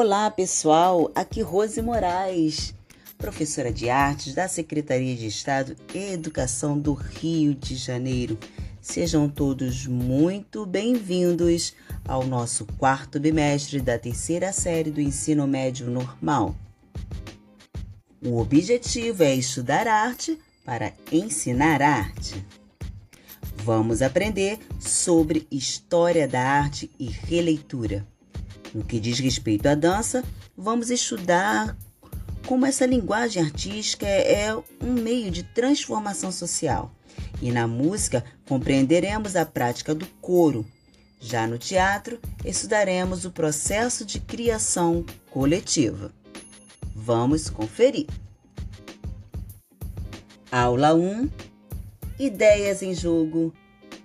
Olá, pessoal. Aqui Rose Moraes, professora de artes da Secretaria de Estado e Educação do Rio de Janeiro. Sejam todos muito bem-vindos ao nosso quarto bimestre da terceira série do ensino médio normal. O objetivo é estudar arte para ensinar arte. Vamos aprender sobre história da arte e releitura. No que diz respeito à dança, vamos estudar como essa linguagem artística é um meio de transformação social. E na música, compreenderemos a prática do coro. Já no teatro, estudaremos o processo de criação coletiva. Vamos conferir. Aula 1 Ideias em jogo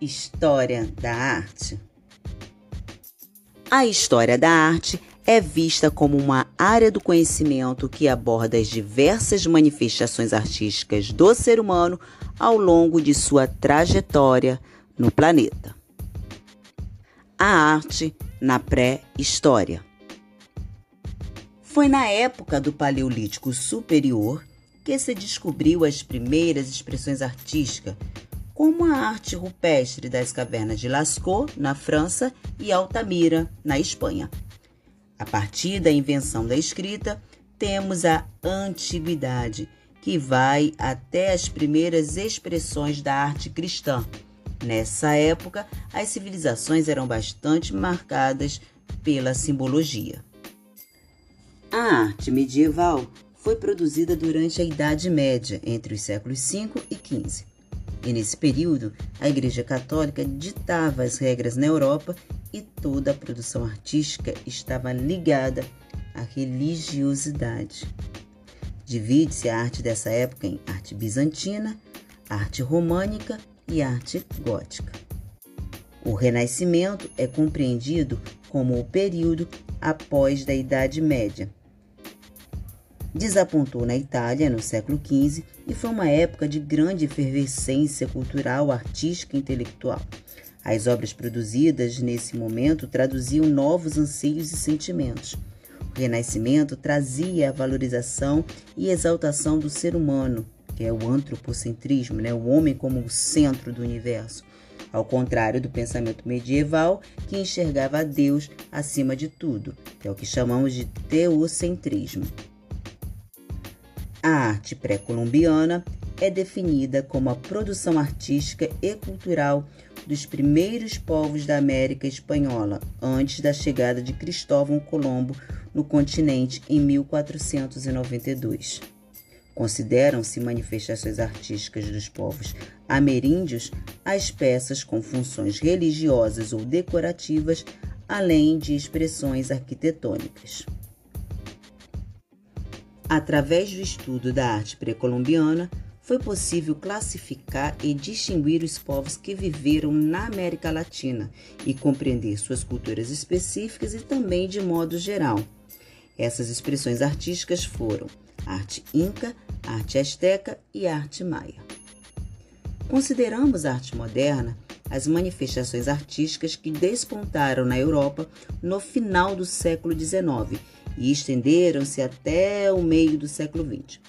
História da arte. A história da arte é vista como uma área do conhecimento que aborda as diversas manifestações artísticas do ser humano ao longo de sua trajetória no planeta. A arte na pré-história. Foi na época do Paleolítico Superior que se descobriu as primeiras expressões artísticas como a arte rupestre das cavernas de Lascaux, na França, e Altamira, na Espanha. A partir da invenção da escrita, temos a antiguidade, que vai até as primeiras expressões da arte cristã. Nessa época, as civilizações eram bastante marcadas pela simbologia. A arte medieval foi produzida durante a Idade Média, entre os séculos V e XV. E nesse período, a Igreja Católica ditava as regras na Europa e toda a produção artística estava ligada à religiosidade. Divide-se a arte dessa época em arte bizantina, arte românica e arte gótica. O Renascimento é compreendido como o período após da Idade Média, desapontou na Itália no século XV e foi uma época de grande efervescência cultural, artística e intelectual. As obras produzidas nesse momento traduziam novos anseios e sentimentos. O Renascimento trazia a valorização e exaltação do ser humano, que é o antropocentrismo, né? o homem como o centro do universo, ao contrário do pensamento medieval que enxergava Deus acima de tudo, que é o que chamamos de teocentrismo. A arte pré-colombiana é definida como a produção artística e cultural dos primeiros povos da América Espanhola, antes da chegada de Cristóvão Colombo no continente em 1492. Consideram-se manifestações artísticas dos povos ameríndios as peças com funções religiosas ou decorativas, além de expressões arquitetônicas. Através do estudo da arte pré-colombiana, foi possível classificar e distinguir os povos que viveram na América Latina e compreender suas culturas específicas e também de modo geral. Essas expressões artísticas foram arte inca, arte asteca e arte maia. Consideramos a arte moderna as manifestações artísticas que despontaram na Europa no final do século XIX e estenderam-se até o meio do século XX.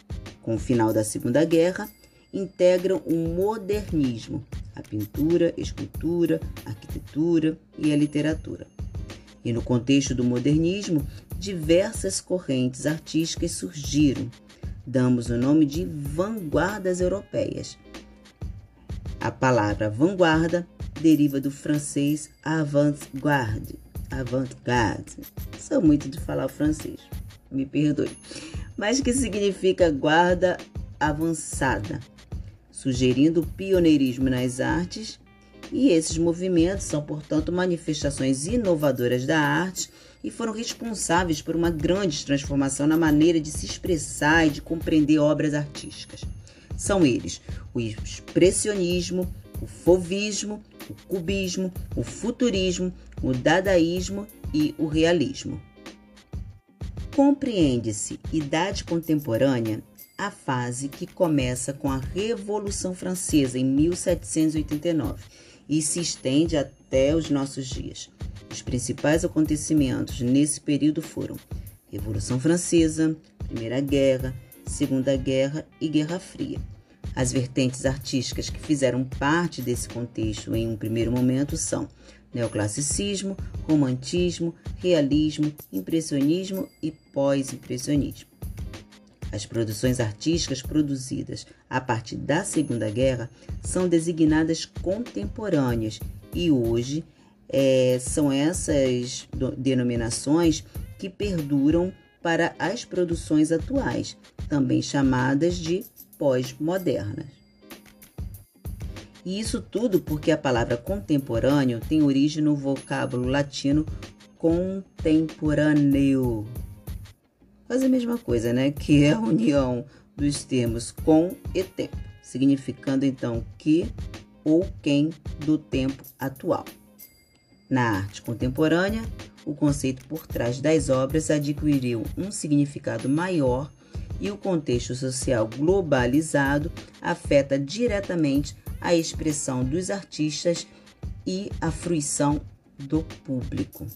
Com o final da Segunda Guerra, integram o modernismo, a pintura, escultura, a arquitetura e a literatura. E no contexto do modernismo, diversas correntes artísticas surgiram. Damos o nome de vanguardas europeias. A palavra vanguarda deriva do francês avant-garde, avant-garde. Sou muito de falar francês, me perdoe. Mas que significa guarda avançada, sugerindo pioneirismo nas artes. E esses movimentos são, portanto, manifestações inovadoras da arte e foram responsáveis por uma grande transformação na maneira de se expressar e de compreender obras artísticas. São eles o expressionismo, o fovismo, o cubismo, o futurismo, o dadaísmo e o realismo. Compreende-se idade contemporânea a fase que começa com a Revolução Francesa em 1789 e se estende até os nossos dias. Os principais acontecimentos nesse período foram Revolução Francesa, Primeira Guerra, Segunda Guerra e Guerra Fria. As vertentes artísticas que fizeram parte desse contexto em um primeiro momento são neoclassicismo, romantismo, realismo, impressionismo e pós-impressionismo. As produções artísticas produzidas a partir da Segunda Guerra são designadas contemporâneas e hoje é, são essas denominações que perduram para as produções atuais, também chamadas de pós-modernas. E isso tudo porque a palavra contemporâneo tem origem no vocábulo latino contemporâneo. Quase a mesma coisa, né? Que é a união dos termos com e tempo, significando então que ou quem do tempo atual. Na arte contemporânea, o conceito por trás das obras adquiriu um significado maior e o contexto social globalizado afeta diretamente a expressão dos artistas e a fruição do público.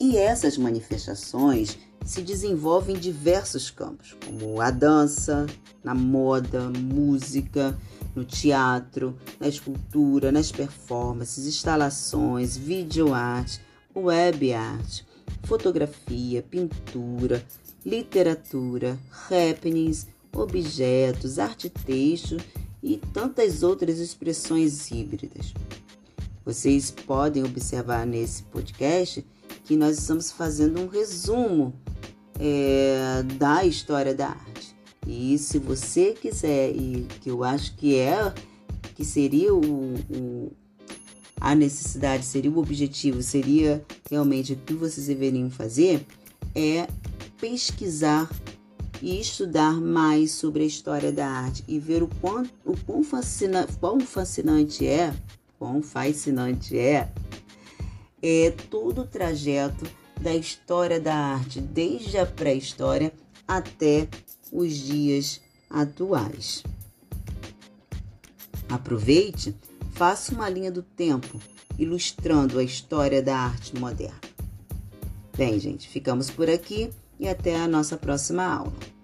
E essas manifestações se desenvolvem em diversos campos, como a dança, na moda, música, no teatro, na escultura, nas performances, instalações, videoarte, web art, fotografia, pintura, literatura, happenings, objetos, arte texto e tantas outras expressões híbridas. Vocês podem observar nesse podcast que nós estamos fazendo um resumo é, da história da arte. E se você quiser, e que eu acho que é, que seria o, o a necessidade, seria o objetivo, seria realmente o que vocês deveriam fazer, é pesquisar e estudar mais sobre a história da arte e ver o quão, o quão, fascina, quão fascinante é, quão fascinante é, é todo o trajeto da história da arte, desde a pré-história até os dias atuais. Aproveite, faça uma linha do tempo ilustrando a história da arte moderna. Bem, gente, ficamos por aqui e até a nossa próxima aula.